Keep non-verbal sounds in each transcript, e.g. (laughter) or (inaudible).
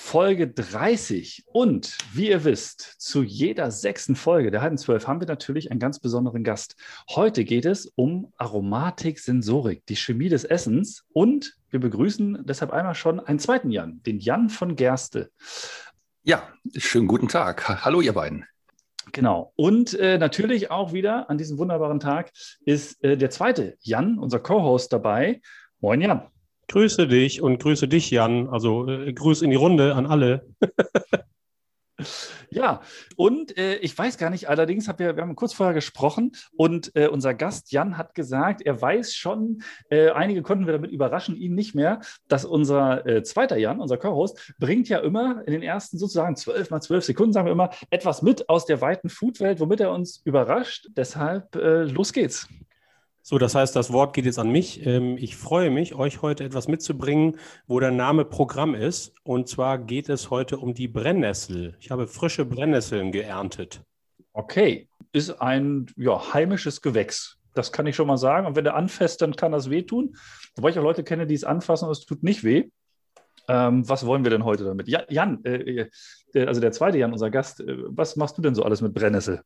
Folge 30. Und wie ihr wisst, zu jeder sechsten Folge der halben zwölf haben wir natürlich einen ganz besonderen Gast. Heute geht es um Aromatik, Sensorik, die Chemie des Essens. Und wir begrüßen deshalb einmal schon einen zweiten Jan, den Jan von Gerste. Ja, schönen guten Tag. Hallo, ihr beiden. Genau. Und äh, natürlich auch wieder an diesem wunderbaren Tag ist äh, der zweite Jan, unser Co-Host, dabei. Moin, Jan. Grüße dich und grüße dich, Jan. Also äh, Grüß in die Runde an alle. (laughs) Ja, und äh, ich weiß gar nicht, allerdings haben wir, wir haben kurz vorher gesprochen und äh, unser Gast Jan hat gesagt, er weiß schon, äh, einige konnten wir damit überraschen, ihn nicht mehr, dass unser äh, zweiter Jan, unser Co-Host, bringt ja immer in den ersten sozusagen zwölf mal zwölf Sekunden, sagen wir immer, etwas mit aus der weiten Foodwelt, womit er uns überrascht. Deshalb äh, los geht's. So, das heißt, das Wort geht jetzt an mich. Ähm, ich freue mich, euch heute etwas mitzubringen, wo der Name Programm ist. Und zwar geht es heute um die Brennnessel. Ich habe frische Brennnesseln geerntet. Okay, ist ein ja, heimisches Gewächs. Das kann ich schon mal sagen. Und wenn der anfasst, dann kann das wehtun. Wobei ich auch Leute kenne, die es anfassen und es tut nicht weh. Ähm, was wollen wir denn heute damit? Ja, Jan, äh, äh, also der zweite Jan, unser Gast, äh, was machst du denn so alles mit Brennnessel?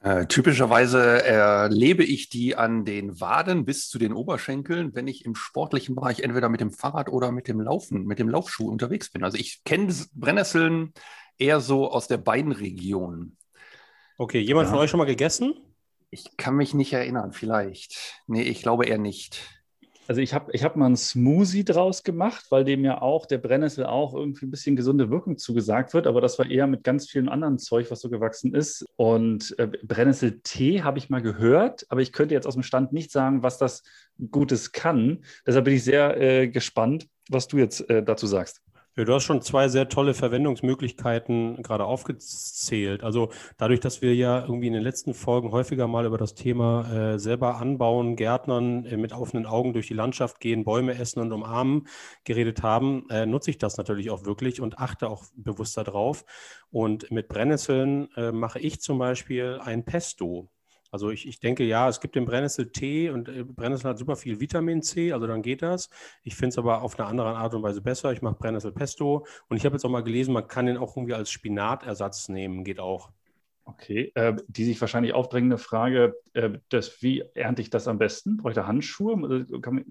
Äh, typischerweise erlebe ich die an den Waden bis zu den Oberschenkeln, wenn ich im sportlichen Bereich entweder mit dem Fahrrad oder mit dem Laufen, mit dem Laufschuh unterwegs bin. Also ich kenne Brennnesseln eher so aus der Beinregion. Okay, jemand ja. von euch schon mal gegessen? Ich kann mich nicht erinnern, vielleicht. Nee, ich glaube eher nicht. Also ich habe ich hab mal einen Smoothie draus gemacht, weil dem ja auch der Brennnessel auch irgendwie ein bisschen gesunde Wirkung zugesagt wird, aber das war eher mit ganz vielen anderen Zeug, was so gewachsen ist. Und äh, Brennnesseltee habe ich mal gehört, aber ich könnte jetzt aus dem Stand nicht sagen, was das Gutes kann. Deshalb bin ich sehr äh, gespannt, was du jetzt äh, dazu sagst. Ja, du hast schon zwei sehr tolle Verwendungsmöglichkeiten gerade aufgezählt. Also dadurch, dass wir ja irgendwie in den letzten Folgen häufiger mal über das Thema äh, selber anbauen, Gärtnern, äh, mit offenen Augen durch die Landschaft gehen, Bäume essen und umarmen geredet haben, äh, nutze ich das natürlich auch wirklich und achte auch bewusst darauf. Und mit Brennnesseln äh, mache ich zum Beispiel ein Pesto. Also ich, ich denke, ja, es gibt den Brennnessel-Tee und äh, Brennnessel hat super viel Vitamin C, also dann geht das. Ich finde es aber auf eine andere Art und Weise besser. Ich mache Brennnessel-Pesto und ich habe jetzt auch mal gelesen, man kann den auch irgendwie als Spinatersatz nehmen, geht auch. Okay, äh, die sich wahrscheinlich aufdrängende Frage, äh, das, wie ernte ich das am besten? Brauche ich da Handschuhe?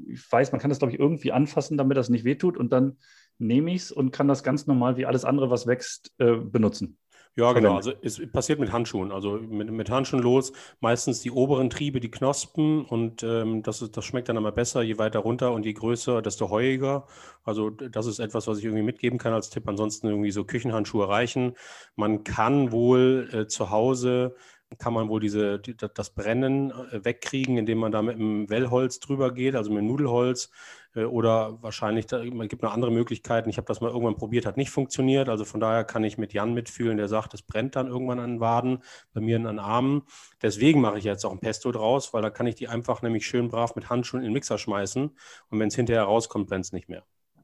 Ich weiß, man kann das, glaube ich, irgendwie anfassen, damit das nicht wehtut und dann nehme ich es und kann das ganz normal wie alles andere, was wächst, äh, benutzen. Ja, genau. Also es passiert mit Handschuhen. Also mit, mit Handschuhen los. Meistens die oberen Triebe, die Knospen und ähm, das, ist, das schmeckt dann immer besser, je weiter runter und je größer, desto heuiger. Also das ist etwas, was ich irgendwie mitgeben kann als Tipp. Ansonsten irgendwie so Küchenhandschuhe reichen. Man kann wohl äh, zu Hause kann man wohl diese, die, das Brennen äh, wegkriegen, indem man da mit einem Wellholz drüber geht, also mit Nudelholz. Äh, oder wahrscheinlich, da, man gibt noch andere Möglichkeiten. Ich habe das mal irgendwann probiert, hat nicht funktioniert. Also von daher kann ich mit Jan mitfühlen, der sagt, es brennt dann irgendwann an den Waden, bei mir an Armen. Deswegen mache ich jetzt auch ein Pesto draus, weil da kann ich die einfach nämlich schön brav mit Handschuhen in den Mixer schmeißen. Und wenn es hinterher rauskommt, brennt es nicht mehr.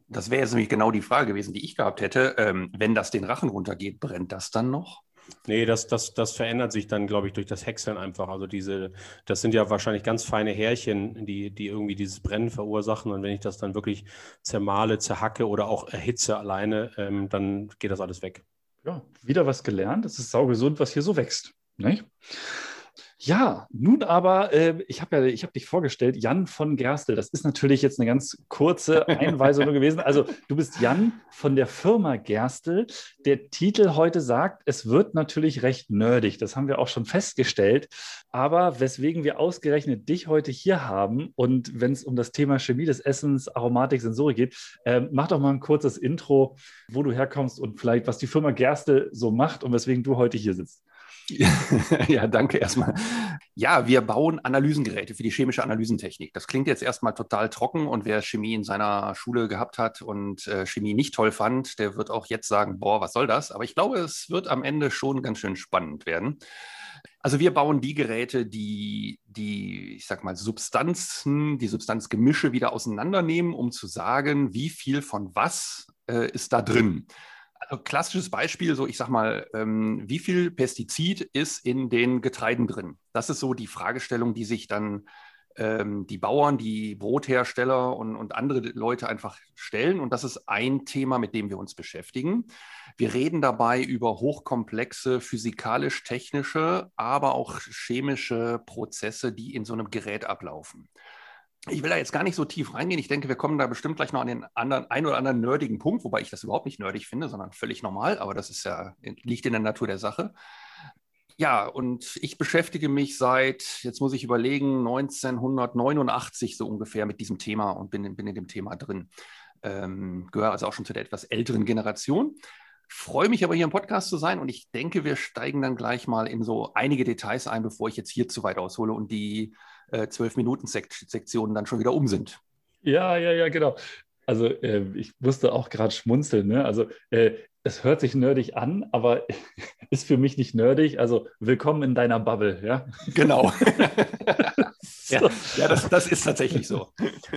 Das wäre jetzt nämlich genau die Frage gewesen, die ich gehabt hätte. Ähm, wenn das den Rachen runtergeht, brennt das dann noch? Nee, das, das, das verändert sich dann, glaube ich, durch das Häckseln einfach. Also diese, das sind ja wahrscheinlich ganz feine Härchen, die, die irgendwie dieses Brennen verursachen. Und wenn ich das dann wirklich zermale, zerhacke oder auch erhitze alleine, ähm, dann geht das alles weg. Ja, wieder was gelernt. Es ist saugesund, was hier so wächst. Nicht? Ja, nun aber, äh, ich habe ja, ich habe dich vorgestellt, Jan von Gerstel. Das ist natürlich jetzt eine ganz kurze (laughs) Einweisung gewesen. Also du bist Jan von der Firma Gerstel. Der Titel heute sagt, es wird natürlich recht nerdig. Das haben wir auch schon festgestellt. Aber weswegen wir ausgerechnet dich heute hier haben und wenn es um das Thema Chemie des Essens, Aromatik, Sensorik geht, äh, mach doch mal ein kurzes Intro, wo du herkommst und vielleicht was die Firma Gerstel so macht und weswegen du heute hier sitzt. (laughs) ja, danke erstmal. Ja, wir bauen Analysengeräte für die chemische Analysentechnik. Das klingt jetzt erstmal total trocken und wer Chemie in seiner Schule gehabt hat und äh, Chemie nicht toll fand, der wird auch jetzt sagen, boah, was soll das? Aber ich glaube, es wird am Ende schon ganz schön spannend werden. Also wir bauen die Geräte, die die, ich sag mal, Substanzen, die Substanzgemische wieder auseinandernehmen, um zu sagen, wie viel von was äh, ist da drin. Also klassisches Beispiel, so ich sag mal, ähm, wie viel Pestizid ist in den Getreiden drin? Das ist so die Fragestellung, die sich dann ähm, die Bauern, die Brothersteller und, und andere Leute einfach stellen. Und das ist ein Thema, mit dem wir uns beschäftigen. Wir reden dabei über hochkomplexe physikalisch-technische, aber auch chemische Prozesse, die in so einem Gerät ablaufen. Ich will da jetzt gar nicht so tief reingehen. Ich denke, wir kommen da bestimmt gleich noch an den anderen, ein oder anderen nerdigen Punkt, wobei ich das überhaupt nicht nerdig finde, sondern völlig normal. Aber das ist ja, liegt in der Natur der Sache. Ja, und ich beschäftige mich seit, jetzt muss ich überlegen, 1989 so ungefähr mit diesem Thema und bin, bin in dem Thema drin. Ähm, gehöre also auch schon zu der etwas älteren Generation. Freue mich aber hier im Podcast zu sein und ich denke, wir steigen dann gleich mal in so einige Details ein, bevor ich jetzt hier zu weit aushole und die zwölf äh, Minuten Sektionen dann schon wieder um sind. Ja, ja, ja, genau. Also äh, ich musste auch gerade schmunzeln. Ne? Also äh, es hört sich nerdig an, aber (laughs) ist für mich nicht nerdig. Also willkommen in deiner Bubble, ja? Genau. (laughs) ja, ja das, das, ist tatsächlich so.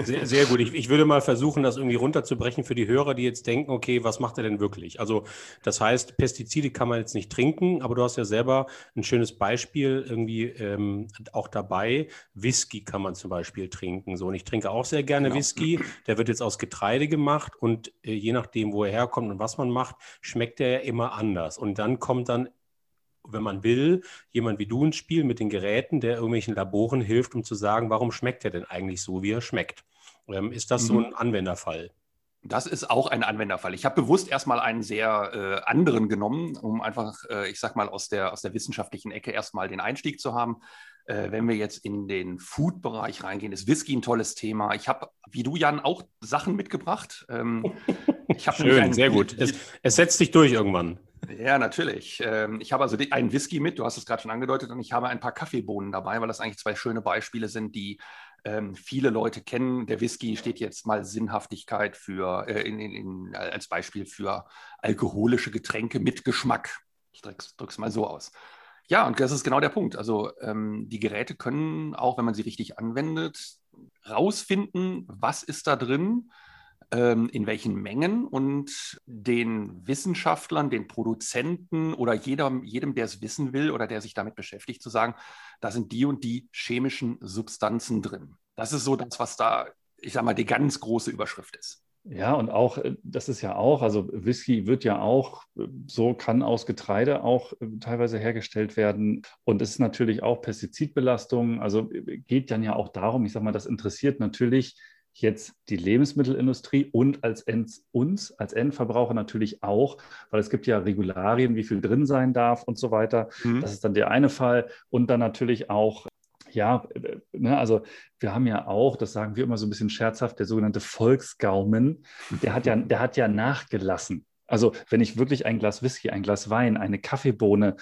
Sehr, sehr gut. Ich, ich, würde mal versuchen, das irgendwie runterzubrechen für die Hörer, die jetzt denken, okay, was macht er denn wirklich? Also das heißt, Pestizide kann man jetzt nicht trinken, aber du hast ja selber ein schönes Beispiel irgendwie ähm, auch dabei. Whisky kann man zum Beispiel trinken. So, und ich trinke auch sehr gerne genau. Whisky. Der wird jetzt aus Getreide gemacht und äh, je nachdem, wo er herkommt und was man macht, schmeckt er ja immer anders. Und dann kommt dann wenn man will, jemand wie du ins Spiel mit den Geräten, der irgendwelchen Laboren hilft, um zu sagen, warum schmeckt er denn eigentlich so, wie er schmeckt. Ähm, ist das mhm. so ein Anwenderfall? Das ist auch ein Anwenderfall. Ich habe bewusst erstmal einen sehr äh, anderen genommen, um einfach, äh, ich sag mal, aus der, aus der wissenschaftlichen Ecke erstmal den Einstieg zu haben. Äh, wenn wir jetzt in den Food-Bereich reingehen, ist Whisky ein tolles Thema. Ich habe, wie du, Jan, auch Sachen mitgebracht. Ähm, (laughs) Schön, einen, sehr gut. Es, es setzt sich durch irgendwann. Ja, natürlich. Ähm, ich habe also einen Whisky mit, du hast es gerade schon angedeutet, und ich habe ein paar Kaffeebohnen dabei, weil das eigentlich zwei schöne Beispiele sind, die ähm, viele Leute kennen. Der Whisky steht jetzt mal Sinnhaftigkeit für, äh, in, in, in, als Beispiel für alkoholische Getränke mit Geschmack. Ich drücke es mal so aus. Ja, und das ist genau der Punkt. Also ähm, die Geräte können auch, wenn man sie richtig anwendet, rausfinden, was ist da drin ähm, in welchen Mengen und den Wissenschaftlern, den Produzenten oder jedem, jedem, der es wissen will oder der sich damit beschäftigt, zu sagen, da sind die und die chemischen Substanzen drin. Das ist so das, was da, ich sage mal, die ganz große Überschrift ist. Ja, und auch, äh, das ist ja auch, also Whisky wird ja auch, äh, so kann aus Getreide auch äh, teilweise hergestellt werden. Und es ist natürlich auch Pestizidbelastung. Also geht dann ja auch darum, ich sage mal, das interessiert natürlich jetzt die Lebensmittelindustrie und als End, uns als Endverbraucher natürlich auch, weil es gibt ja Regularien, wie viel drin sein darf und so weiter. Mhm. Das ist dann der eine Fall. Und dann natürlich auch ja, ne, also wir haben ja auch, das sagen wir immer so ein bisschen scherzhaft, der sogenannte Volksgaumen, der hat ja, der hat ja nachgelassen. Also wenn ich wirklich ein Glas Whisky, ein Glas Wein, eine Kaffeebohne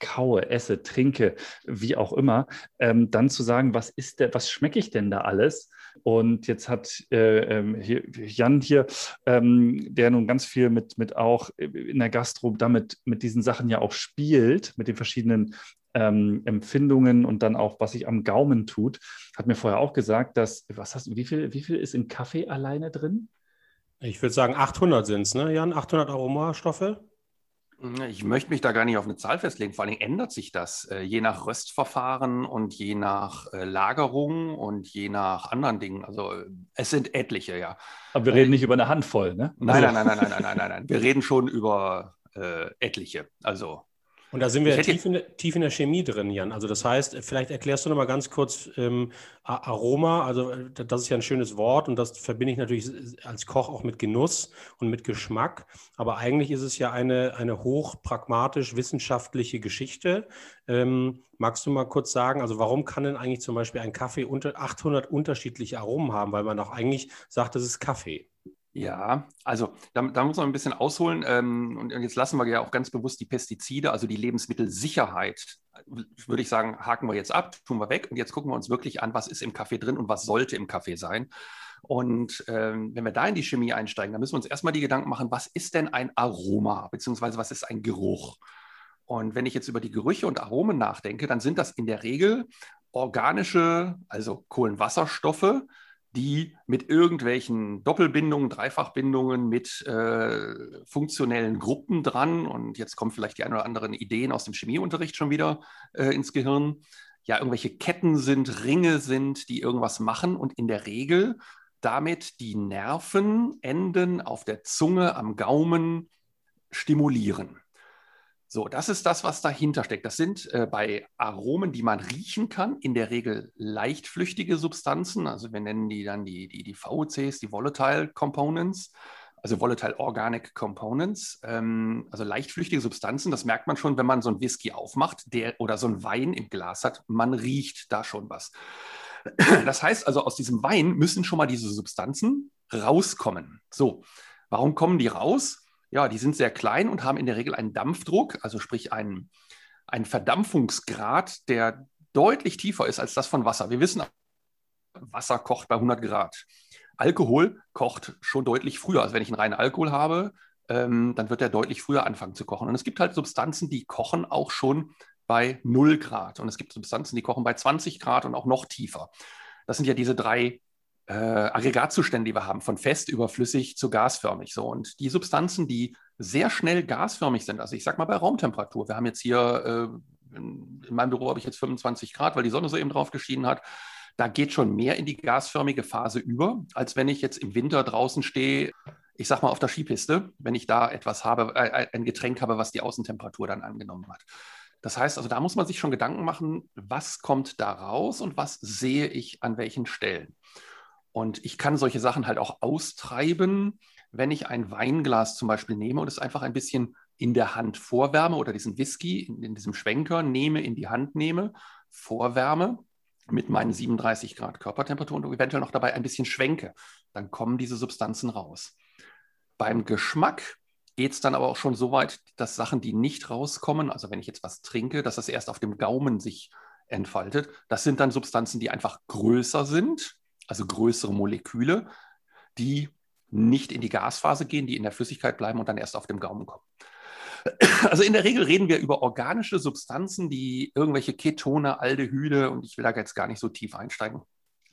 kaue, esse, trinke, wie auch immer, ähm, dann zu sagen, was ist der, was schmecke ich denn da alles? Und jetzt hat äh, ähm, hier, Jan hier, ähm, der nun ganz viel mit, mit auch in der Gastro damit mit diesen Sachen ja auch spielt, mit den verschiedenen ähm, Empfindungen und dann auch, was sich am Gaumen tut, hat mir vorher auch gesagt, dass, was hast wie viel, wie viel ist in Kaffee alleine drin? Ich würde sagen, 800 sind es, ne, Jan? 800 Aromastoffe? Ich möchte mich da gar nicht auf eine Zahl festlegen. Vor allem ändert sich das äh, je nach Röstverfahren und je nach äh, Lagerung und je nach anderen Dingen. Also äh, es sind etliche, ja. Aber wir reden nicht über eine Handvoll, ne? Nein, also. nein, nein, nein, nein, nein, nein, nein. Wir reden schon über äh, etliche. Also und da sind wir tief in, der, tief in, der Chemie drin, Jan. Also das heißt, vielleicht erklärst du noch mal ganz kurz ähm, Aroma. Also äh, das ist ja ein schönes Wort und das verbinde ich natürlich als Koch auch mit Genuss und mit Geschmack. Aber eigentlich ist es ja eine, eine hochpragmatisch wissenschaftliche Geschichte. Ähm, magst du mal kurz sagen, also warum kann denn eigentlich zum Beispiel ein Kaffee unter 800 unterschiedliche Aromen haben? Weil man auch eigentlich sagt, das ist Kaffee. Ja, also da, da, muss man ein bisschen ausholen. Ähm, und jetzt lassen wir ja auch ganz bewusst die Pestizide, also die Lebensmittelsicherheit, würde ich sagen, haken wir jetzt ab, tun wir weg. Und jetzt gucken wir uns wirklich an, was ist im Kaffee drin und was sollte im Kaffee sein. Und ähm, wenn wir da in die Chemie einsteigen, dann müssen wir uns erstmal die Gedanken machen, was ist denn ein Aroma, beziehungsweise was ist ein Geruch? Und wenn ich jetzt über die Gerüche und Aromen nachdenke, dann sind das in der Regel organische, also Kohlenwasserstoffe, die mit irgendwelchen Doppelbindungen, Dreifachbindungen, mit äh, funktionellen Gruppen dran, und jetzt kommen vielleicht die ein oder anderen Ideen aus dem Chemieunterricht schon wieder äh, ins Gehirn, ja, irgendwelche Ketten sind, Ringe sind, die irgendwas machen und in der Regel damit die Nervenenden auf der Zunge, am Gaumen stimulieren. So, das ist das, was dahinter steckt. Das sind äh, bei Aromen, die man riechen kann, in der Regel leichtflüchtige Substanzen. Also wir nennen die dann die, die, die VOCs, die Volatile Components, also Volatile Organic Components, ähm, also leichtflüchtige Substanzen. Das merkt man schon, wenn man so einen Whisky aufmacht der, oder so einen Wein im Glas hat. Man riecht da schon was. (clears throat) Das heißt also, aus diesem Wein müssen schon mal diese Substanzen rauskommen. So, warum kommen die raus? Ja, die sind sehr klein und haben in der Regel einen Dampfdruck, also sprich einen, einen Verdampfungsgrad, der deutlich tiefer ist als das von Wasser. Wir wissen, Wasser kocht bei 100 Grad. Alkohol kocht schon deutlich früher. Also wenn ich einen reinen Alkohol habe, ähm, dann wird er deutlich früher anfangen zu kochen. Und es gibt halt Substanzen, die kochen auch schon bei 0 Grad. Und es gibt Substanzen, die kochen bei 20 Grad und auch noch tiefer. Das sind ja diese drei äh, Aggregatzustände, die wir haben, von fest über flüssig zu gasförmig. So. Und die Substanzen, die sehr schnell gasförmig sind, also ich sag mal bei Raumtemperatur, wir haben jetzt hier, äh, in, in, meinem Büro habe ich jetzt 25 Grad, weil die Sonne so eben drauf geschienen hat. Da geht schon mehr in die gasförmige Phase über, als wenn ich jetzt im Winter draußen stehe, ich sag mal auf der Skipiste, wenn ich da etwas habe, äh, ein Getränk habe, was die Außentemperatur dann angenommen hat. Das heißt also, da muss man sich schon Gedanken machen, was kommt da raus und was sehe ich an welchen Stellen. Und ich kann solche Sachen halt auch austreiben, wenn ich ein Weinglas zum Beispiel nehme und es einfach ein bisschen in der Hand vorwärme oder diesen Whisky in, in diesem Schwenker nehme, in die Hand nehme, vorwärme mit meinen 37 Grad Körpertemperatur und eventuell noch dabei ein bisschen schwenke, dann kommen diese Substanzen raus. Beim Geschmack geht es dann aber auch schon so weit, dass Sachen, die nicht rauskommen, also wenn ich jetzt was trinke, dass das erst auf dem Gaumen sich entfaltet, das sind dann Substanzen, die einfach größer sind also größere Moleküle, die nicht in die Gasphase gehen, die in der Flüssigkeit bleiben und dann erst auf dem Gaumen kommen. Also in der Regel reden wir über organische Substanzen, die irgendwelche Ketone, Aldehyde und ich will da jetzt gar nicht so tief einsteigen,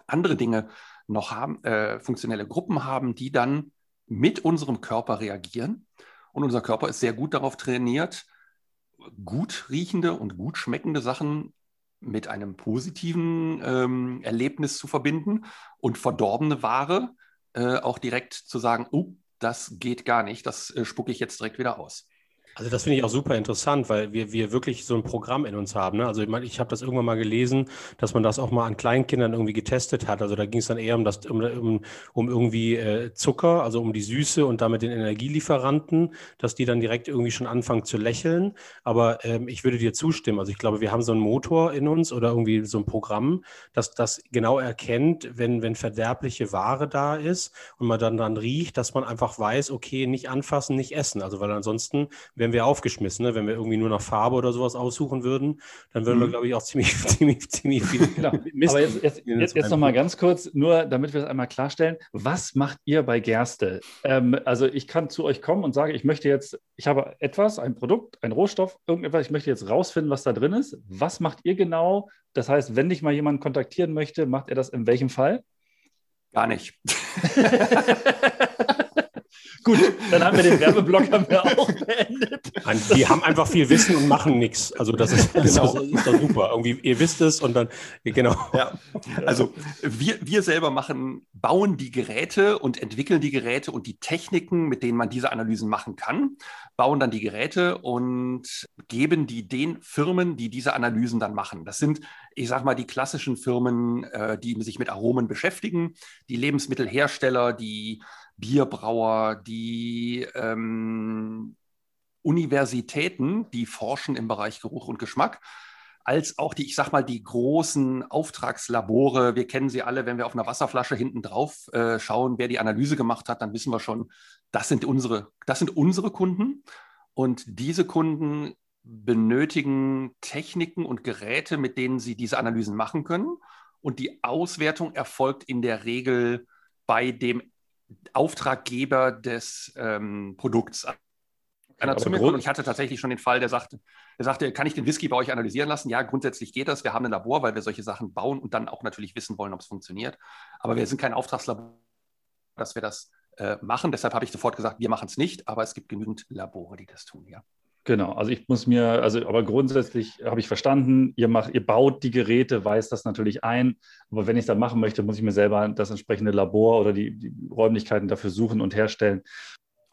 andere Dinge noch haben, äh, funktionelle Gruppen haben, die dann mit unserem Körper reagieren. Und unser Körper ist sehr gut darauf trainiert, gut riechende und gut schmeckende Sachen mit einem positiven ähm, Erlebnis zu verbinden und verdorbene Ware äh, auch direkt zu sagen, oh, das geht gar nicht, das äh, spucke ich jetzt direkt wieder aus. Also das finde ich auch super interessant, weil wir, wir wirklich so ein Programm in uns haben. Ne? Also ich, meine, ich habe das irgendwann mal gelesen, dass man das auch mal an Kleinkindern irgendwie getestet hat. Also da ging es dann eher um das, um, um, um irgendwie äh, Zucker, also um die Süße und damit den Energielieferanten, dass die dann direkt irgendwie schon anfangen zu lächeln. Aber ähm, ich würde dir zustimmen. Also ich glaube, wir haben so einen Motor in uns oder irgendwie so ein Programm, das das genau erkennt, wenn, wenn verderbliche Ware da ist und man dann dann riecht, dass man einfach weiß, okay, nicht anfassen, nicht essen. Also weil ansonsten wäre wären wir aufgeschmissen. Ne? Wenn wir irgendwie nur nach Farbe oder sowas aussuchen würden, dann würden mhm. wir, glaube ich, auch ziemlich, (laughs) ziemlich, ziemlich viel. (laughs) genau. Mist Aber jetzt, jetzt, jetzt, jetzt noch mal ganz kurz, nur damit wir es einmal klarstellen. Was macht ihr bei Gerste? Ähm, also ich kann zu euch kommen und sage, ich möchte jetzt, ich habe etwas, ein Produkt, ein Rohstoff, irgendetwas, ich möchte jetzt rausfinden, was da drin ist. Was macht ihr genau? Das heißt, wenn dich mal jemand kontaktieren möchte, macht er das in welchem Fall? Gar nicht. (laughs) Gut, dann haben wir den Werbeblock haben wir auch beendet. die haben einfach viel Wissen und machen nichts. Also das ist, genau. das ist doch super. Irgendwie, ihr wisst es und dann, genau. Ja. Also wir, wir selber machen, bauen die Geräte und entwickeln die Geräte und die Techniken, mit denen man diese Analysen machen kann, bauen dann die Geräte und geben die den Firmen, die diese Analysen dann machen. Das sind, ich sag mal, die klassischen Firmen, äh, die sich mit Aromen beschäftigen, die Lebensmittelhersteller, die Bierbrauer, die ähm, Universitäten, die forschen im Bereich Geruch und Geschmack. als auch die, ich sag mal, die großen Auftragslabore. Wir kennen sie alle, wenn wir auf einer Wasserflasche hinten drauf äh, schauen, wer die Analyse gemacht hat, dann wissen wir schon, das sind unsere, das sind unsere Kunden. Und diese Kunden benötigen Techniken und Geräte, mit denen sie diese Analysen machen können. Und die Auswertung erfolgt in der Regel bei dem Auftraggeber des ähm, Produkts. Einer zu mir und ich hatte tatsächlich schon den Fall, der sagte, der sagte, kann ich den Whisky bei euch analysieren lassen? Ja, grundsätzlich geht das. Wir haben ein Labor, weil wir solche Sachen bauen und dann auch natürlich wissen wollen, ob es funktioniert. Aber wir sind kein Auftragslabor, dass wir das äh, machen. Deshalb habe ich sofort gesagt, wir machen es nicht, aber es gibt genügend Labore, die das tun, ja. Genau, also ich muss mir, also aber grundsätzlich habe ich verstanden, ihr macht, ihr baut die Geräte, weist das natürlich ein, aber wenn ich es dann machen möchte, muss ich mir selber das entsprechende Labor oder die, die Räumlichkeiten dafür suchen und herstellen.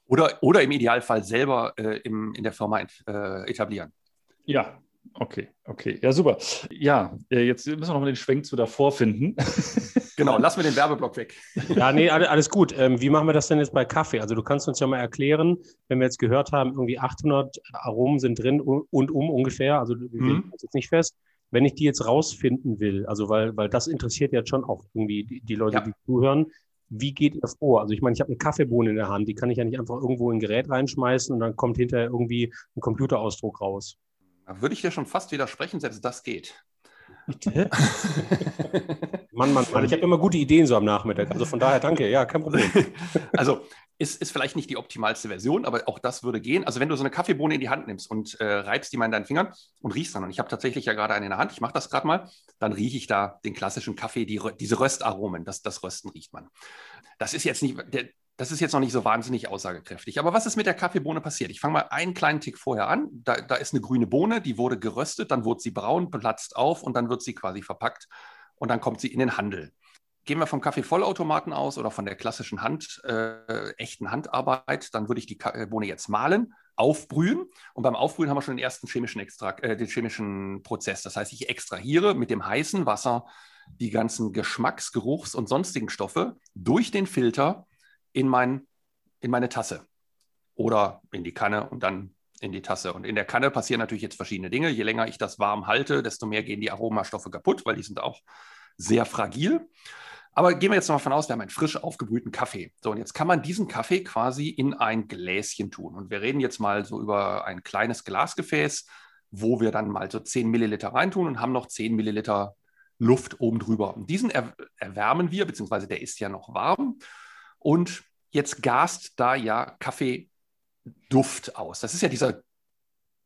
Oder, oder im Idealfall selber äh, im, in der Firma äh, etablieren. Ja, okay, okay. Ja, super. Ja, äh, jetzt müssen wir noch mal den Schwenk zu davor finden. (laughs) Genau, lassen wir den Werbeblock weg. (laughs) Ja, nee, alles gut. Ähm, wie machen wir das denn jetzt bei Kaffee? Also du kannst uns ja mal erklären, wenn wir jetzt gehört haben, irgendwie 800 Aromen sind drin und um ungefähr, also wir mhm. jetzt nicht fest. Wenn ich die jetzt rausfinden will, also weil, weil das interessiert jetzt schon auch irgendwie die, die Leute, ja. die zuhören, wie geht ihr vor? Also ich meine, ich habe eine Kaffeebohne in der Hand, die kann ich ja nicht einfach irgendwo in ein Gerät reinschmeißen und dann kommt hinterher irgendwie ein Computerausdruck raus. Da würde ich dir schon fast widersprechen, selbst das geht. Bitte? (laughs) Mann, Mann, Mann. Ich habe immer gute Ideen so am Nachmittag. Also von daher danke. Ja, kein Problem. (laughs) Also ist, ist vielleicht nicht die optimalste Version, aber auch das würde gehen. Also wenn du so eine Kaffeebohne in die Hand nimmst und äh, reibst die mal in deinen Fingern und riechst dann, und ich habe tatsächlich ja gerade eine in der Hand, ich mache das gerade mal, dann rieche ich da den klassischen Kaffee, die, diese Röstaromen, das, das Rösten riecht man. Das ist jetzt nicht, der, das ist jetzt noch nicht so wahnsinnig aussagekräftig. Aber was ist mit der Kaffeebohne passiert? Ich fange mal einen kleinen Tick vorher an. Da, da, ist eine grüne Bohne, die wurde geröstet, dann wurde sie braun, platzt auf und dann wird sie quasi verpackt und dann kommt sie in den Handel. Gehen wir vom Kaffeevollautomaten aus oder von der klassischen Hand, äh, echten Handarbeit, dann würde ich die Bohne jetzt mahlen, aufbrühen und beim Aufbrühen haben wir schon den ersten chemischen Extrakt, äh, den chemischen Prozess. Das heißt, ich extrahiere mit dem heißen Wasser die ganzen Geschmacks-, Geruchs- und sonstigen Stoffe durch den Filter in, mein, in meine Tasse oder in die Kanne und dann in die Tasse. Und in der Kanne passieren natürlich jetzt verschiedene Dinge. Je länger ich das warm halte, desto mehr gehen die Aromastoffe kaputt, weil die sind auch sehr fragil. Aber gehen wir jetzt noch mal von aus, wir haben einen frisch aufgebrühten Kaffee. So, und jetzt kann man diesen Kaffee quasi in ein Gläschen tun. Und wir reden jetzt mal so über ein kleines Glasgefäß, wo wir dann mal so 10 Milliliter reintun und haben noch 10 Milliliter Luft oben drüber. Und diesen er erwärmen wir, beziehungsweise der ist ja noch warm. Und jetzt gast da ja Kaffeeduft aus. Das ist ja dieser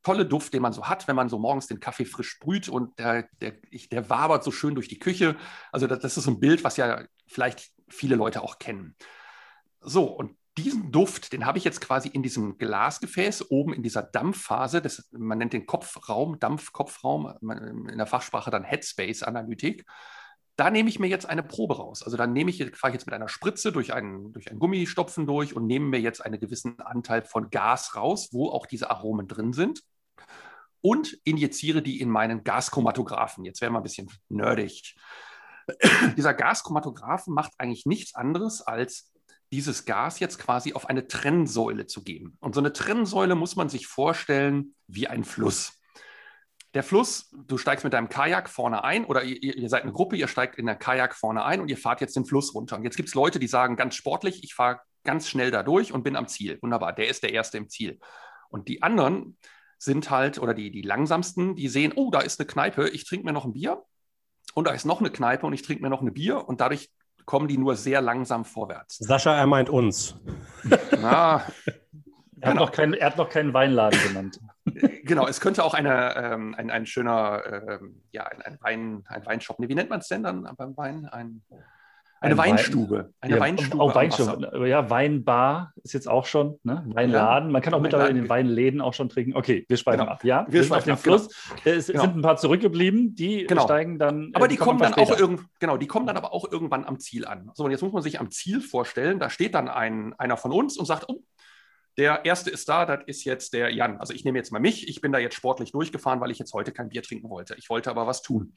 tolle Duft, den man so hat, wenn man so morgens den Kaffee frisch brüht und der, der, der wabert so schön durch die Küche. Also das, das ist so ein Bild, was ja vielleicht viele Leute auch kennen. So, und diesen Duft, den habe ich jetzt quasi in diesem Glasgefäß oben in dieser Dampfphase, das, man nennt den Kopfraum, Dampfkopfraum, in der Fachsprache dann Headspace-Analytik da nehme ich mir jetzt eine Probe raus. Also dann nehme ich, fahre ich jetzt mit einer Spritze durch einen, durch einen Gummistopfen durch und nehme mir jetzt einen gewissen Anteil von Gas raus, wo auch diese Aromen drin sind und injiziere die in meinen Gaschromatographen. Jetzt wäre mal ein bisschen nerdig. (clears throat) Dieser Gaschromatographen macht eigentlich nichts anderes, als dieses Gas jetzt quasi auf eine Trennsäule zu geben. Und so eine Trennsäule muss man sich vorstellen wie ein Fluss der Fluss, du steigst mit deinem Kajak vorne ein oder ihr, ihr seid eine Gruppe, ihr steigt in der Kajak vorne ein und ihr fahrt jetzt den Fluss runter. Und jetzt gibt es Leute, die sagen ganz sportlich, ich fahre ganz schnell da durch und bin am Ziel. Wunderbar, der ist der Erste im Ziel. Und die anderen sind halt, oder die, die langsamsten, die sehen, oh, da ist eine Kneipe, ich trinke mir noch ein Bier. Und da ist noch eine Kneipe und ich trinke mir noch ein Bier. Und dadurch kommen die nur sehr langsam vorwärts. Sascha, er meint uns. Na, (laughs) er, genau. hat noch kein, er hat noch keinen Weinladen genannt. Genau, es könnte auch eine, ähm, ein, ein schöner, ähm, ja, ein, ein, Wein, ein Weinshop, nee, wie nennt man es denn dann beim Wein? Ein, eine ein Weinstube. Wein, eine ja, Weinstube. Auch Weinstube. Ja, Weinbar ist jetzt auch schon, ne? Weinladen. Man kann auch mittlerweile in den Weinläden auch schon trinken. Okay, wir schweifen genau. ab. Ja, wir, wir sind auf dem Fluss. Genau. Es genau. sind ein paar zurückgeblieben, die genau. steigen dann. Aber die kommen dann auch irgend, genau, die kommen dann aber auch irgendwann am Ziel an. So, und jetzt muss man sich am Ziel vorstellen, da steht dann ein, einer von uns und sagt, oh, der erste ist da, das ist jetzt der Jan. Also ich nehme jetzt mal mich. Ich bin da jetzt sportlich durchgefahren, weil ich jetzt heute kein Bier trinken wollte. Ich wollte aber was tun.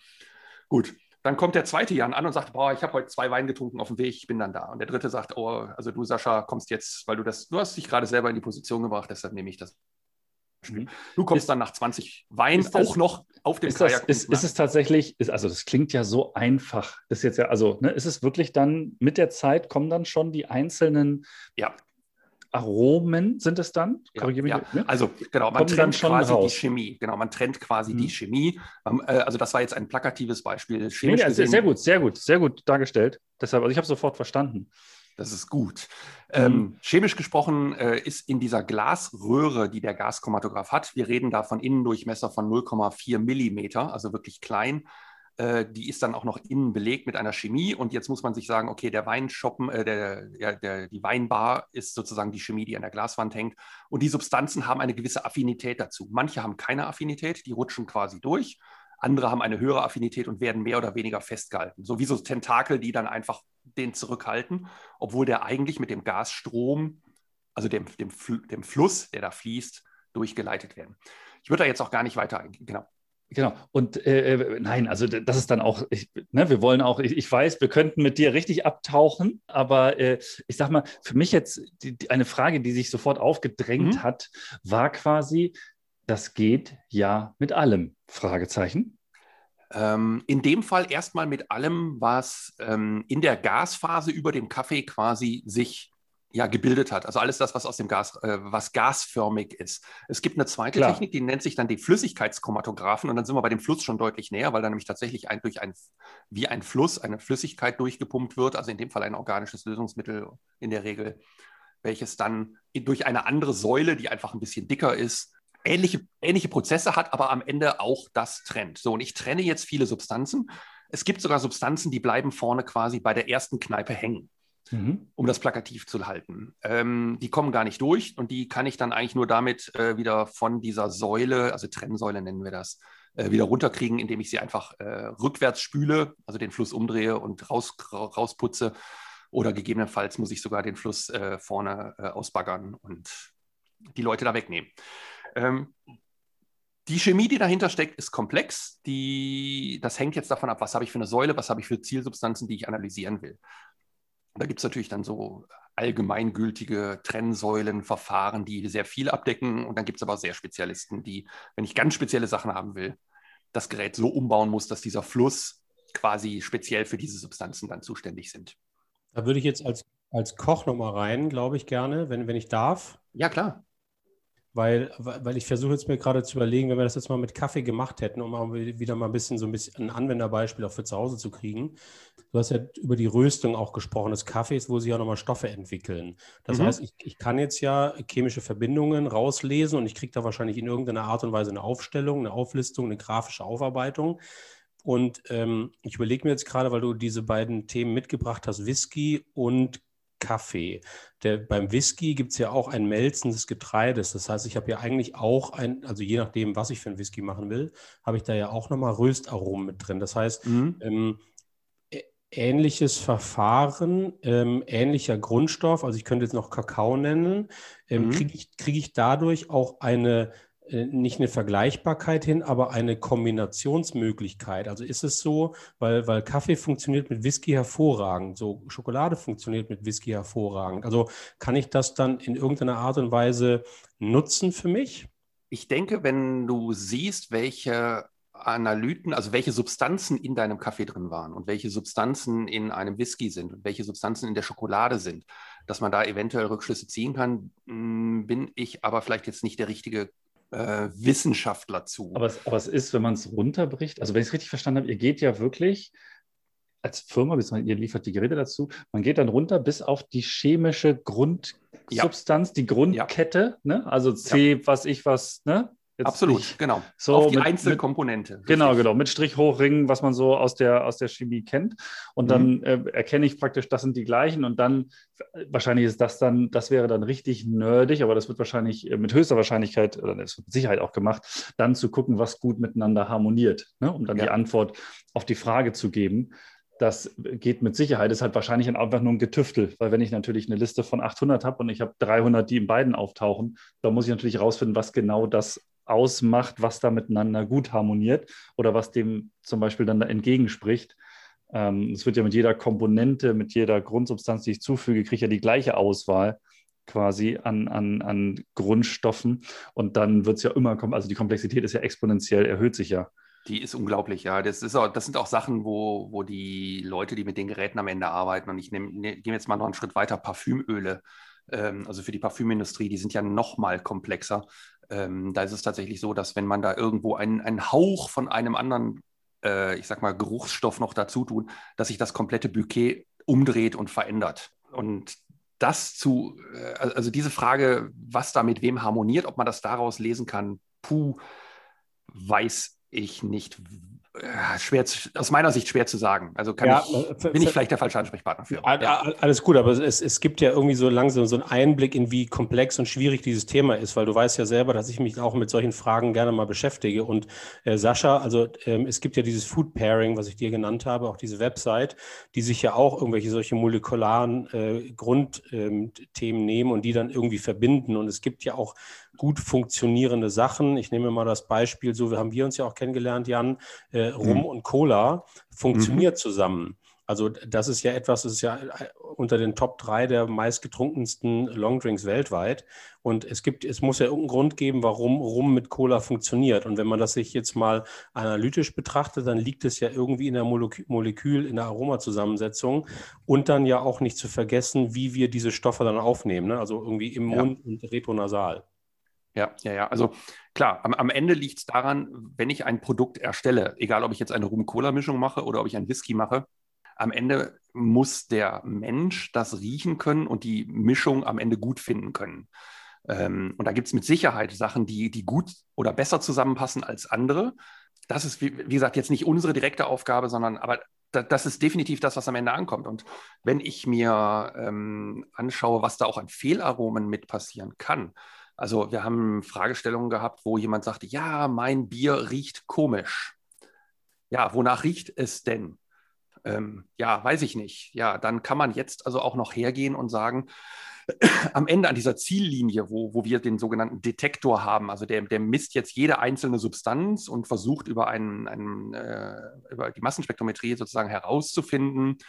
Gut, dann kommt der zweite Jan an und sagt, boah, ich habe heute zwei Wein getrunken auf dem Weg, ich bin dann da. Und der dritte sagt, oh, also du Sascha kommst jetzt, weil du das, du hast dich gerade selber in die Position gebracht, deshalb nehme ich das Mhm. Du kommst Ist- dann nach 20 Wein das- auch noch auf dem Ist, das, Kajak. ist, ist es tatsächlich, ist, also das klingt ja so einfach. Ist jetzt ja, also, ne, ist es wirklich dann mit der Zeit kommen dann schon die einzelnen Ja. Aromen, sind es dann? Ja, ja. ne? Also genau, man Kommen trennt schon quasi raus. die Chemie. Genau, man trennt quasi Mhm. die Chemie. Ähm, äh, Also das war jetzt ein plakatives Beispiel. Nee, Chemisch sehr, gesehen- sehr gut, sehr gut, sehr gut dargestellt. Deshalb, also ich habe sofort verstanden. Das ist gut. Mhm. Ähm, chemisch gesprochen äh, ist in dieser Glasröhre, die der Gaschromatograph hat, wir reden da von Innendurchmesser von 0,4 Millimeter, also wirklich klein. Äh, die ist dann auch noch innen belegt mit einer Chemie. Und jetzt muss man sich sagen, okay, der Weinschoppen, äh, der, ja, der, die Weinbar ist sozusagen die Chemie, die an der Glaswand hängt. Und die Substanzen haben eine gewisse Affinität dazu. Manche haben keine Affinität, die rutschen quasi durch. Andere haben eine höhere Affinität und werden mehr oder weniger festgehalten. So wie so Tentakel, die dann einfach den zurückhalten, obwohl der eigentlich mit dem Gasstrom, also dem, dem, dem Fluss, der da fließt, durchgeleitet werden. Ich würde da jetzt auch gar nicht weiter eingehen. Genau. Genau. Und äh, nein, also das ist dann auch, ich, ne, wir wollen auch, ich, ich weiß, wir könnten mit dir richtig abtauchen, aber äh, ich sag mal, für mich jetzt die, die, eine Frage, die sich sofort aufgedrängt Mhm. hat, war quasi, das geht ja mit allem? Fragezeichen. Ähm, in dem Fall erstmal mit allem, was ähm, in der Gasphase über dem Kaffee quasi sich ja, gebildet hat. Also alles das, was aus dem Gas, äh, was gasförmig ist. Es gibt eine zweite Klar. Technik, die nennt sich dann die Flüssigkeitschromatographen. Und dann sind wir bei dem Fluss schon deutlich näher, weil dann nämlich tatsächlich ein, durch ein, wie ein Fluss eine Flüssigkeit durchgepumpt wird. Also in dem Fall ein organisches Lösungsmittel in der Regel, welches dann durch eine andere Säule, die einfach ein bisschen dicker ist, ähnliche, ähnliche Prozesse hat, aber am Ende auch das trennt. So, und ich trenne jetzt viele Substanzen. Es gibt sogar Substanzen, die bleiben vorne quasi bei der ersten Kneipe hängen Mhm. um das plakativ zu halten. Ähm, die kommen gar nicht durch und die kann ich dann eigentlich nur damit äh, wieder von dieser Säule, also Trennsäule nennen wir das, äh, wieder runterkriegen, indem ich sie einfach äh, rückwärts spüle, also den Fluss umdrehe und raus, rausputze. Oder gegebenenfalls muss ich sogar den Fluss äh, vorne äh, ausbaggern und die Leute da wegnehmen. Ähm, die Chemie, die dahinter steckt, ist komplex. Die, das hängt jetzt davon ab, was habe ich für eine Säule, was habe ich für Zielsubstanzen, die ich analysieren will. Da gibt es natürlich dann so allgemeingültige Trennsäulenverfahren, die sehr viel abdecken. Und dann gibt es aber sehr Spezialisten, die, wenn ich ganz spezielle Sachen haben will, das Gerät so umbauen muss, dass dieser Fluss quasi speziell für diese Substanzen dann zuständig sind. Da würde ich jetzt als, als Koch nochmal rein, glaube ich, gerne, wenn, wenn ich darf. Ja, klar. Weil, weil ich versuche jetzt mir gerade zu überlegen, wenn wir das jetzt mal mit Kaffee gemacht hätten, um mal wieder mal ein bisschen so ein bisschen ein Anwenderbeispiel auch für zu Hause zu kriegen. Du hast ja über die Röstung auch gesprochen des Kaffees, wo sich ja nochmal Stoffe entwickeln. Das Mhm. heißt, ich, ich kann jetzt ja chemische Verbindungen rauslesen und ich kriege da wahrscheinlich in irgendeiner Art und Weise eine Aufstellung, eine Auflistung, eine grafische Aufarbeitung. Und ähm, ich überlege mir jetzt gerade, weil du diese beiden Themen mitgebracht hast, Whisky und Kaffee. Der, beim Whisky gibt es ja auch ein Melzen des Getreides. Das heißt, ich habe ja eigentlich auch ein, also je nachdem, was ich für einen Whisky machen will, habe ich da ja auch nochmal Röstaromen mit drin. Das heißt, Mhm. ähm, ähnliches Verfahren, ähm, ähnlicher Grundstoff, also ich könnte jetzt noch Kakao nennen, ähm, Mhm. kriege ich, krieg ich dadurch auch eine, nicht eine Vergleichbarkeit hin, aber eine Kombinationsmöglichkeit. Also ist es so, weil, weil Kaffee funktioniert mit Whisky hervorragend, so Schokolade funktioniert mit Whisky hervorragend. Also kann ich das dann in irgendeiner Art und Weise nutzen für mich? Ich denke, wenn du siehst, welche Analyten, also welche Substanzen in deinem Kaffee drin waren und welche Substanzen in einem Whisky sind und welche Substanzen in der Schokolade sind, dass man da eventuell Rückschlüsse ziehen kann, mh, bin ich aber vielleicht jetzt nicht der richtige äh, Wissenschaftler zu. Aber es, aber es ist, wenn man es runterbricht, also wenn ich es richtig verstanden habe, ihr geht ja wirklich als Firma, ihr liefert die Geräte dazu, man geht dann runter bis auf die chemische Grundsubstanz, die Grundkette, ne? also C, was ich was, ne? Jetzt Absolut, nicht- genau. So Auf die mit- Einzelkomponente. Genau, richtig. genau, mit Strichhochringen, was man so aus der, aus der Chemie kennt. Und Mhm. dann äh, erkenne ich praktisch, das sind die gleichen. Und dann, wahrscheinlich ist das dann, das wäre dann richtig nerdig, aber das wird wahrscheinlich äh, mit höchster Wahrscheinlichkeit, oder das wird mit Sicherheit auch gemacht, dann zu gucken, was gut miteinander harmoniert, ne? um dann Ja. die Antwort auf die Frage zu geben. Das geht mit Sicherheit, ist halt wahrscheinlich einfach nur ein Getüftel, weil wenn ich natürlich eine Liste von 800 habe und ich habe 300, die in beiden auftauchen, dann muss ich natürlich rausfinden, was genau das ausmacht, was da miteinander gut harmoniert oder was dem zum Beispiel dann da entgegenspricht. Ähm, Es wird ja mit jeder Komponente, mit jeder Grundsubstanz, die ich zufüge, kriege ich ja die gleiche Auswahl. quasi an, an, an Grundstoffen. Und dann wird es ja immer also die Komplexität ist ja exponentiell, erhöht sich ja. Die ist unglaublich, ja. Das, ist auch, das sind auch Sachen, wo, wo die Leute, die mit den Geräten am Ende arbeiten, und ich nehme ne, gehe jetzt mal noch einen Schritt weiter, Parfümöle, ähm, also für die Parfümindustrie, die sind ja noch mal komplexer. Ähm, da ist es tatsächlich so, dass wenn man da irgendwo einen, einen Hauch von einem anderen, äh, ich sag mal, Geruchsstoff noch dazu tut, dass sich das komplette Bouquet umdreht und verändert. Und das zu, äh, also diese Frage, was da mit wem harmoniert, ob man das daraus lesen kann, puh, weiß ich nicht. Schwer zu, aus meiner Sicht schwer zu sagen. Also ja, ich, äh, bin ich vielleicht der falsche Ansprechpartner für. Ja. Alles gut, aber es, es gibt ja irgendwie so langsam so einen Einblick in, wie komplex und schwierig dieses Thema ist, weil du weißt ja selber, dass ich mich auch mit solchen Fragen gerne mal beschäftige. Und äh, Sascha, also ähm, es gibt ja dieses Food Pairing, was ich dir genannt habe, auch diese Website, die sich ja auch irgendwelche solche molekularen äh, Grundthemen ähm, nehmen und die dann irgendwie verbinden. Und es gibt ja auch gut funktionierende Sachen. Ich nehme mal das Beispiel, so haben wir uns ja auch kennengelernt, Jan, äh, Rum mhm. und Cola funktioniert mhm. zusammen. Also das ist ja etwas, das ist ja äh, unter den Top 3 der meistgetrunkensten Longdrinks weltweit. Und es gibt, es muss ja irgendeinen Grund geben, warum Rum mit Cola funktioniert. Und wenn man das sich jetzt mal analytisch betrachtet, dann liegt es ja irgendwie in der Molekül, Molekül in der Aromazusammensetzung. Und dann ja auch nicht zu vergessen, wie wir diese Stoffe dann aufnehmen. Ne? Also irgendwie im ja. Mund und retronasal. Ja, ja, ja. Also klar, am, am Ende liegt es daran, wenn ich ein Produkt erstelle, egal ob ich jetzt eine Rum-Cola-Mischung mache oder ob ich ein Whisky mache, am Ende muss der Mensch das riechen können und die Mischung am Ende gut finden können. Ähm, und da gibt es mit Sicherheit Sachen, die, die gut oder besser zusammenpassen als andere. Das ist, wie, wie gesagt, jetzt nicht unsere direkte Aufgabe, sondern aber das ist definitiv das, was am Ende ankommt. Und wenn ich mir ähm, anschaue, was da auch an Fehlaromen mit passieren kann, also wir haben Fragestellungen gehabt, wo jemand sagte, ja, mein Bier riecht komisch. Ja, wonach riecht es denn? Ähm, ja, weiß ich nicht. Ja, dann kann man jetzt also auch noch hergehen und sagen, (clears throat) am Ende an dieser Ziellinie, wo, wo wir den sogenannten Detektor haben, also der, der misst jetzt jede einzelne Substanz und versucht über, einen, einen äh, über die Massenspektrometrie sozusagen herauszufinden,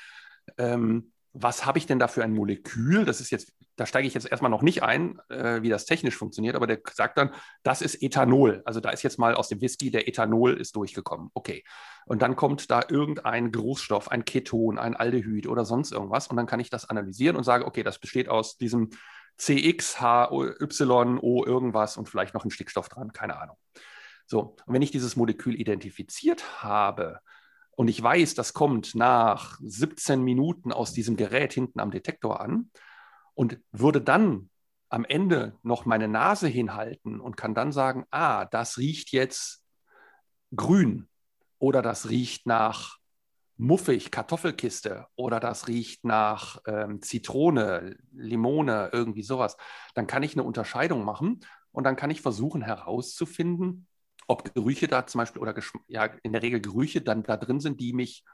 ähm, was habe ich denn da für ein Molekül? Das ist jetzt, da steige ich jetzt erstmal noch nicht ein, äh, wie das technisch funktioniert, aber der sagt dann, das ist Ethanol. Also da ist jetzt mal aus dem Whisky der Ethanol ist durchgekommen. Okay. Und dann kommt da irgendein Geruchsstoff, ein Keton, ein Aldehyd oder sonst irgendwas. Und dann kann ich das analysieren und sage, okay, das besteht aus diesem CX, H, O, irgendwas und vielleicht noch ein Stickstoff dran, keine Ahnung. So, und wenn ich dieses Molekül identifiziert habe, und ich weiß, das kommt nach 17 Minuten aus diesem Gerät hinten am Detektor an und würde dann am Ende noch meine Nase hinhalten und kann dann sagen, ah, das riecht jetzt grün oder das riecht nach muffig, Kartoffelkiste oder das riecht nach ähm, Zitrone, Limone, irgendwie sowas, dann kann ich eine Unterscheidung machen und dann kann ich versuchen herauszufinden, ob Gerüche da zum Beispiel oder ja, in der Regel Gerüche dann da drin sind, die mich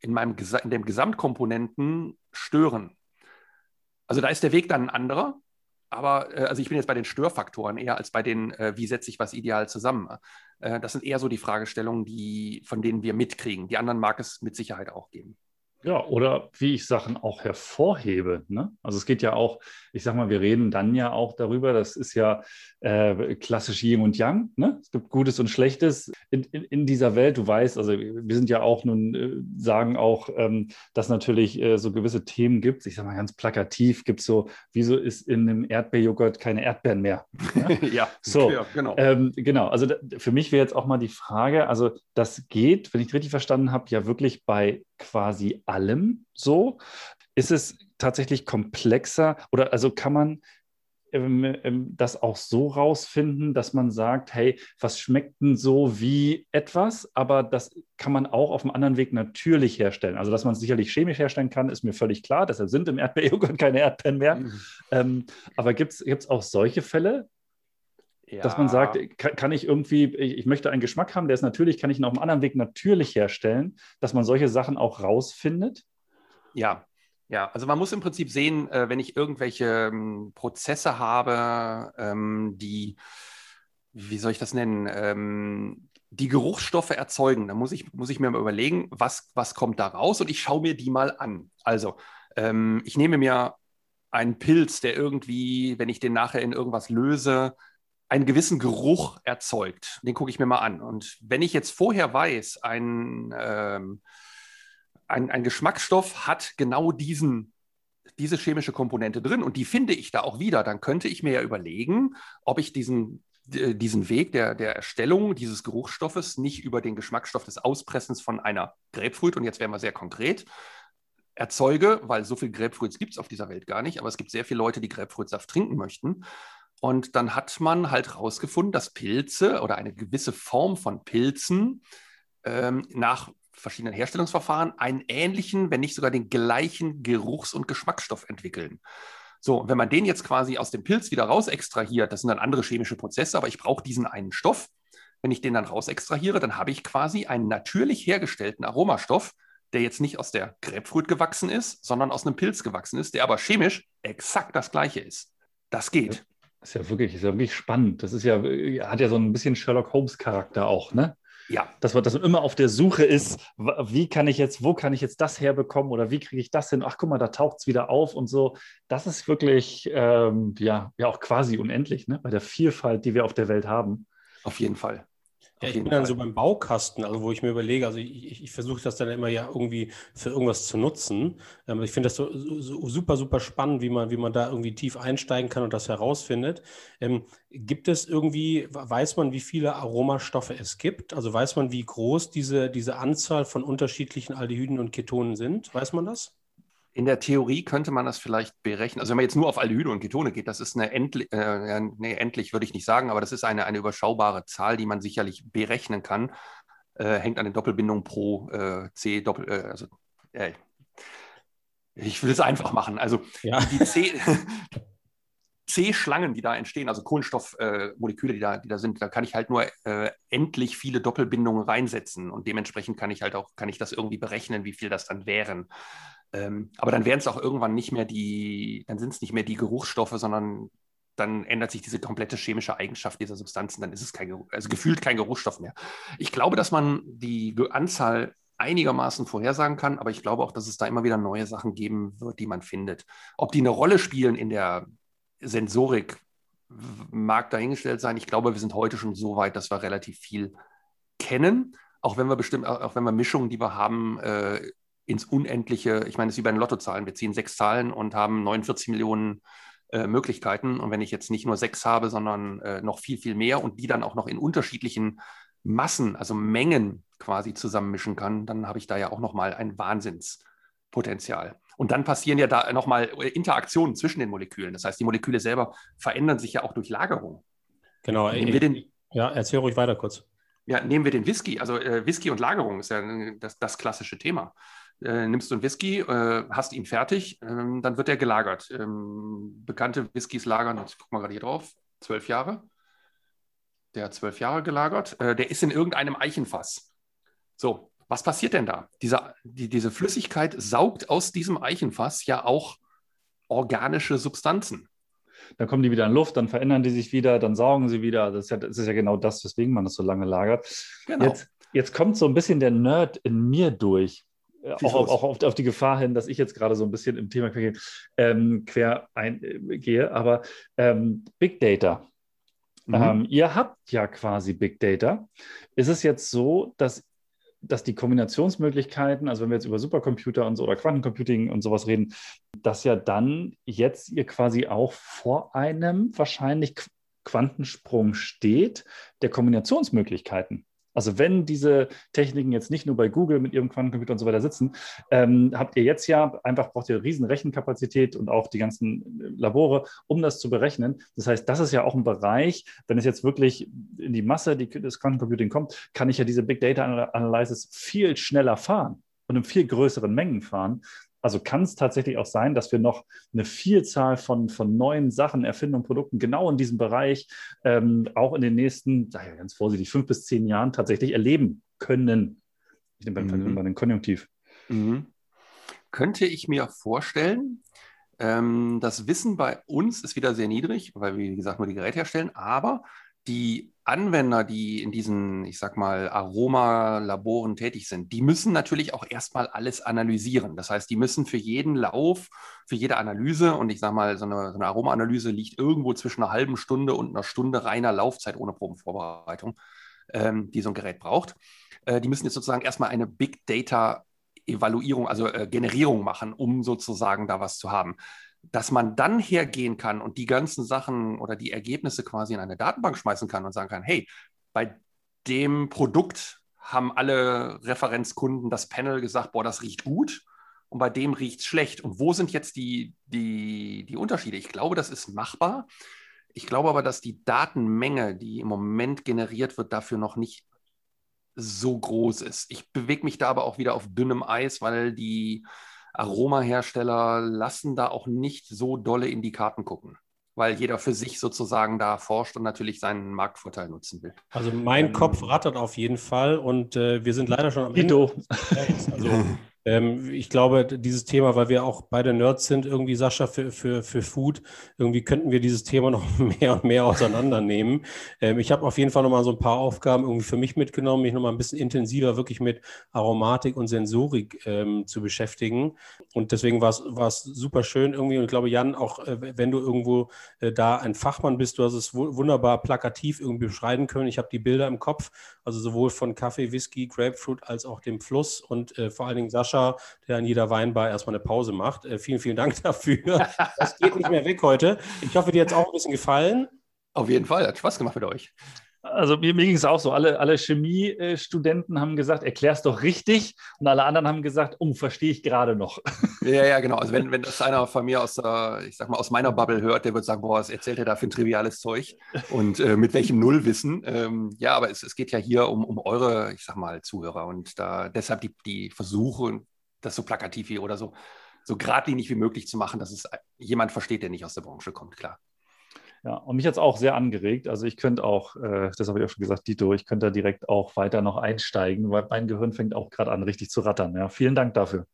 in meinem in dem Gesamtkomponenten stören. Also da ist der Weg dann ein anderer, aber äh, also ich bin jetzt bei den Störfaktoren eher als bei den, äh, wie setze ich was ideal zusammen. Äh, das sind eher so die Fragestellungen, die, von denen wir mitkriegen. Die anderen mag es mit Sicherheit auch geben. Ja, oder wie ich Sachen auch hervorhebe. Ne? Also es geht ja auch, ich sag mal, wir reden dann ja auch darüber, das ist ja äh, klassisch Yin und Yang. Ne? Es gibt Gutes und Schlechtes in, in, in, dieser Welt. Du weißt, also wir sind ja auch nun, äh, sagen auch, ähm, dass natürlich äh, so gewisse Themen gibt. Ich sag mal ganz plakativ, gibt es so, wieso ist in einem Erdbeerjoghurt keine Erdbeeren mehr? Ne? (laughs) ja, so, ja, genau. Ähm, genau, also da, für mich wäre jetzt auch mal die Frage, also das geht, wenn ich richtig verstanden habe, ja wirklich bei quasi allem so? Ist es tatsächlich komplexer oder also kann man ähm, ähm, das auch so rausfinden, dass man sagt, hey, was schmeckt denn so wie etwas, aber das kann man auch auf einem anderen Weg natürlich herstellen. Also, dass man es sicherlich chemisch herstellen kann, ist mir völlig klar. Deshalb sind im Erdbeerjoghurt (laughs) keine Erdbeeren mehr. Mhm. Ähm, aber gibt es auch solche Fälle, ja. Dass man sagt, kann, kann, ich irgendwie, ich, ich, möchte einen Geschmack haben, der ist natürlich, kann ich ihn auf einem anderen Weg natürlich herstellen, dass man solche Sachen auch rausfindet? Ja, ja, also man muss im Prinzip sehen, äh, wenn ich irgendwelche ähm, Prozesse habe, ähm, die, wie soll ich das nennen, ähm, die Geruchsstoffe erzeugen, dann muss ich, muss ich mir mal überlegen, was, was kommt da raus und ich schaue mir die mal an. Also, ich nehme mir einen Pilz, der irgendwie, wenn ich den nachher in irgendwas löse, einen gewissen Geruch erzeugt. Den gucke ich mir mal an. Und wenn ich jetzt vorher weiß, ein, ähm, ein, ein Geschmacksstoff hat genau diesen, diese chemische Komponente drin und die finde ich da auch wieder, dann könnte ich mir ja überlegen, ob ich diesen, diesen Weg der, der Erstellung dieses Geruchsstoffes nicht über den Geschmacksstoff des Auspressens von einer Grapefruit, und jetzt wären wir sehr konkret, erzeuge, weil so viel Grapefruits gibt es auf dieser Welt gar nicht, aber es gibt sehr viele Leute, die Grapefruitsaft trinken möchten. Und dann hat man halt herausgefunden, dass Pilze oder eine gewisse Form von Pilzen ähm, nach verschiedenen Herstellungsverfahren einen ähnlichen, wenn nicht sogar den gleichen Geruchs- und Geschmacksstoff entwickeln. So, wenn man den jetzt quasi aus dem Pilz wieder raus extrahiert, das sind dann andere chemische Prozesse, aber ich brauche diesen einen Stoff. Wenn ich den dann raus extrahiere, dann habe ich quasi einen natürlich hergestellten Aromastoff, der jetzt nicht aus der Grapefruit gewachsen ist, sondern aus einem Pilz gewachsen ist, der aber chemisch exakt das gleiche ist. Das geht. Das ist ja wirklich, ist ja wirklich spannend. Das ist ja, hat ja so ein bisschen Sherlock Holmes-Charakter auch, ne? Ja. Dass man, dass man immer auf der Suche ist, wie kann ich jetzt, wo kann ich jetzt das herbekommen oder wie kriege ich das hin? Ach, guck mal, da taucht es wieder auf und so. Das ist wirklich, ähm, ja, ja, auch quasi unendlich, ne? Bei der Vielfalt, die wir auf der Welt haben. Auf jeden Fall. Ja, ich bin dann so beim Baukasten, also wo ich mir überlege, also ich, ich, ich versuche das dann immer ja irgendwie für irgendwas zu nutzen. Ähm, ich finde das so, so, super, super spannend, wie man, wie man da irgendwie tief einsteigen kann und das herausfindet. Ähm, gibt es irgendwie, weiß man, wie viele Aromastoffe es gibt? Also weiß man, wie groß diese, diese Anzahl von unterschiedlichen Aldehyden und Ketonen sind? Weiß man das? In der Theorie könnte man das vielleicht berechnen. Also wenn man jetzt nur auf Aldehyde und Ketone geht, das ist eine endlich, äh, nee, endlich würde ich nicht sagen, aber das ist eine, eine überschaubare Zahl, die man sicherlich berechnen kann. Äh, hängt an den Doppelbindungen pro äh, C, Doppel, äh, also äh, ich will es einfach machen. Also ja. die C, (laughs) C-Schlangen, die da entstehen, also Kohlenstoffmoleküle, äh, die, da, die da sind, da kann ich halt nur äh, endlich viele Doppelbindungen reinsetzen und dementsprechend kann ich halt auch, kann ich das irgendwie berechnen, wie viel das dann wären. Ähm, aber dann wären es auch irgendwann nicht mehr die, dann sind es nicht mehr die Geruchsstoffe, sondern dann ändert sich diese komplette chemische Eigenschaft dieser Substanzen, dann ist es kein, also gefühlt kein Geruchsstoff mehr. Ich glaube, dass man die Anzahl einigermaßen vorhersagen kann, aber ich glaube auch, dass es da immer wieder neue Sachen geben wird, die man findet. Ob die eine Rolle spielen in der Sensorik, mag dahingestellt sein. Ich glaube, wir sind heute schon so weit, dass wir relativ viel kennen, auch wenn wir bestimmt, auch wenn wir Mischungen, die wir haben, äh, ins Unendliche, ich meine, es ist wie bei den Lottozahlen, wir ziehen sechs Zahlen und haben 49 Millionen äh, Möglichkeiten. Und wenn ich jetzt nicht nur sechs habe, sondern äh, noch viel, viel mehr und die dann auch noch in unterschiedlichen Massen, also Mengen quasi zusammenmischen kann, dann habe ich da ja auch nochmal ein Wahnsinnspotenzial. Und dann passieren ja da nochmal Interaktionen zwischen den Molekülen. Das heißt, die Moleküle selber verändern sich ja auch durch Lagerung. Genau. Nehmen wir den, ja, erzähl ruhig weiter kurz. Ja, nehmen wir den Whisky. Also äh, Whisky und Lagerung ist ja das, das klassische Thema äh, nimmst du einen Whisky, äh, hast ihn fertig, ähm, dann wird er gelagert. Ähm, bekannte Whiskys lagern, jetzt guck mal gerade hier drauf, zwölf Jahre. Der hat zwölf Jahre gelagert. Äh, der ist in irgendeinem Eichenfass. So, was passiert denn da? Diese, die, diese Flüssigkeit saugt aus diesem Eichenfass ja auch organische Substanzen. Dann kommen die wieder in Luft, dann verändern die sich wieder, dann saugen sie wieder. Das ist ja, das ist ja genau das, weswegen man das so lange lagert. Genau. Jetzt, jetzt kommt so ein bisschen der Nerd in mir durch. Äh, auch, auch auf, auf, die Gefahr hin, dass ich jetzt gerade so ein bisschen im Thema quer, ähm, quer eingehe, aber ähm, Big Data. Mhm. Ähm, ihr habt ja quasi Big Data. Ist es jetzt so, dass, dass die Kombinationsmöglichkeiten, also wenn wir jetzt über Supercomputer und so oder Quantencomputing und sowas reden, dass ja dann jetzt ihr quasi auch vor einem wahrscheinlich Quantensprung steht der Kombinationsmöglichkeiten? Also wenn diese Techniken jetzt nicht nur bei Google mit ihrem Quantencomputer und so weiter sitzen, ähm, habt ihr jetzt ja einfach braucht ihr riesen Rechenkapazität und auch die ganzen äh, Labore, um das zu berechnen. Das heißt, das ist ja auch ein Bereich, wenn es jetzt wirklich in die Masse des Quantencomputing kommt, kann ich ja diese Big Data Analysis viel schneller fahren und in viel größeren Mengen fahren, also kann es tatsächlich auch sein, dass wir noch eine Vielzahl von, von neuen Sachen, Erfindungen, Produkten genau in diesem Bereich ähm, auch in den nächsten, sag ich ganz vorsichtig, fünf bis zehn Jahren tatsächlich erleben können. Ich nehme mhm. mal den Konjunktiv. Mhm. Könnte ich mir vorstellen, ähm, das Wissen bei uns ist wieder sehr niedrig, weil wir, wie gesagt, nur die Geräte herstellen, aber die Anwender, die in diesen, ich sag mal, Aromalaboren tätig sind, die müssen natürlich auch erstmal alles analysieren. Das heißt, die müssen für jeden Lauf, für jede Analyse, und ich sag mal, so eine, so eine Aromaanalyse liegt irgendwo zwischen einer halben Stunde und einer Stunde reiner Laufzeit ohne Probenvorbereitung, ähm, die so ein Gerät braucht. Äh, die müssen jetzt sozusagen erstmal eine Big Data Evaluierung, also äh, Generierung machen, um sozusagen da was zu haben dass man dann hergehen kann und die ganzen Sachen oder die Ergebnisse quasi in eine Datenbank schmeißen kann und sagen kann, hey, bei dem Produkt haben alle Referenzkunden das Panel gesagt, boah, das riecht gut und bei dem riecht es schlecht. Und wo sind jetzt die, die, die Unterschiede? Ich glaube, das ist machbar. Ich glaube aber, dass die Datenmenge, die im Moment generiert wird, dafür noch nicht so groß ist. Ich bewege mich da aber auch wieder auf dünnem Eis, weil die Aromahersteller lassen da auch nicht so dolle in die Karten gucken, weil jeder für sich sozusagen da forscht und natürlich seinen Marktvorteil nutzen will. Also mein ähm, Kopf rattert auf jeden Fall und äh, wir sind leider schon am Ende. Also (laughs) ähm, ich glaube, dieses Thema, weil wir auch beide Nerds sind, irgendwie, Sascha, für, für, für Food, irgendwie könnten wir dieses Thema (laughs) noch mehr und mehr auseinandernehmen. Ähm, ich habe auf jeden Fall noch mal so ein paar Aufgaben irgendwie für mich mitgenommen, mich noch mal ein bisschen intensiver wirklich mit Aromatik und Sensorik ähm, zu beschäftigen. Und deswegen war es super schön irgendwie. Und ich glaube, Jan, auch äh, wenn du irgendwo äh, da ein Fachmann bist, du hast es wunderbar plakativ irgendwie beschreiben können. Ich habe die Bilder im Kopf, also sowohl von Kaffee, Whisky, Grapefruit als auch dem Fluss und äh, vor allen Dingen Sascha Sascha, der an jeder Weinbar erstmal eine Pause macht. Äh, vielen, vielen Dank (laughs) dafür. Das geht nicht mehr weg heute. Ich hoffe, dir hat es auch ein bisschen gefallen. Auf jeden Fall, hat Spaß gemacht mit euch. Also mir, mir ging es auch so. Alle, alle Chemiestudenten haben gesagt, erklär es doch richtig. Und alle anderen haben gesagt, um, verstehe ich gerade noch. (laughs) Ja, ja, genau. Also wenn, wenn das einer von mir aus der, ich sag mal, aus meiner Bubble hört, der wird sagen, boah, was erzählt er da für ein triviales Zeug? Und äh, mit welchem Nullwissen? Ähm, ja, aber es, es geht ja hier um, um eure, ich sag mal, Zuhörer. Und da deshalb die, die Versuche, das so plakativ wie oder so, so geradlinig wie möglich zu machen, dass es jemand versteht, der nicht aus der Branche kommt, klar. Ja, und mich hat es auch sehr angeregt. Also ich könnte auch, äh, das habe ich auch schon gesagt, Dito, ich könnte da direkt auch weiter noch einsteigen, weil mein Gehirn fängt auch gerade an, richtig zu rattern. Ja, vielen Dank dafür.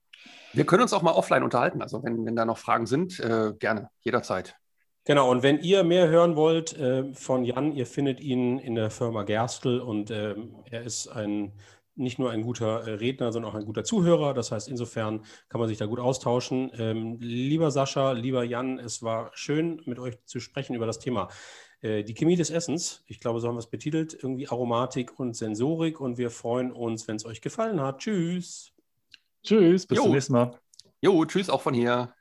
Wir können uns auch mal offline unterhalten. Also wenn, wenn da noch Fragen sind, äh, gerne, jederzeit. Genau, und wenn ihr mehr hören wollt äh, von Jan, ihr findet ihn in der Firma Gerstl und ähm, er ist ein nicht nur ein guter äh, Redner, sondern auch ein guter Zuhörer. Das heißt, insofern kann man sich da gut austauschen. Ähm, lieber Sascha, lieber Jan, es war schön, mit euch zu sprechen über das Thema. Äh, die Chemie des Essens, ich glaube, so haben wir es betitelt, irgendwie Aromatik und Sensorik. Und wir freuen uns, wenn es euch gefallen hat. Tschüss. Tschüss, bis jo. zum nächsten Mal. Jo, tschüss auch von hier.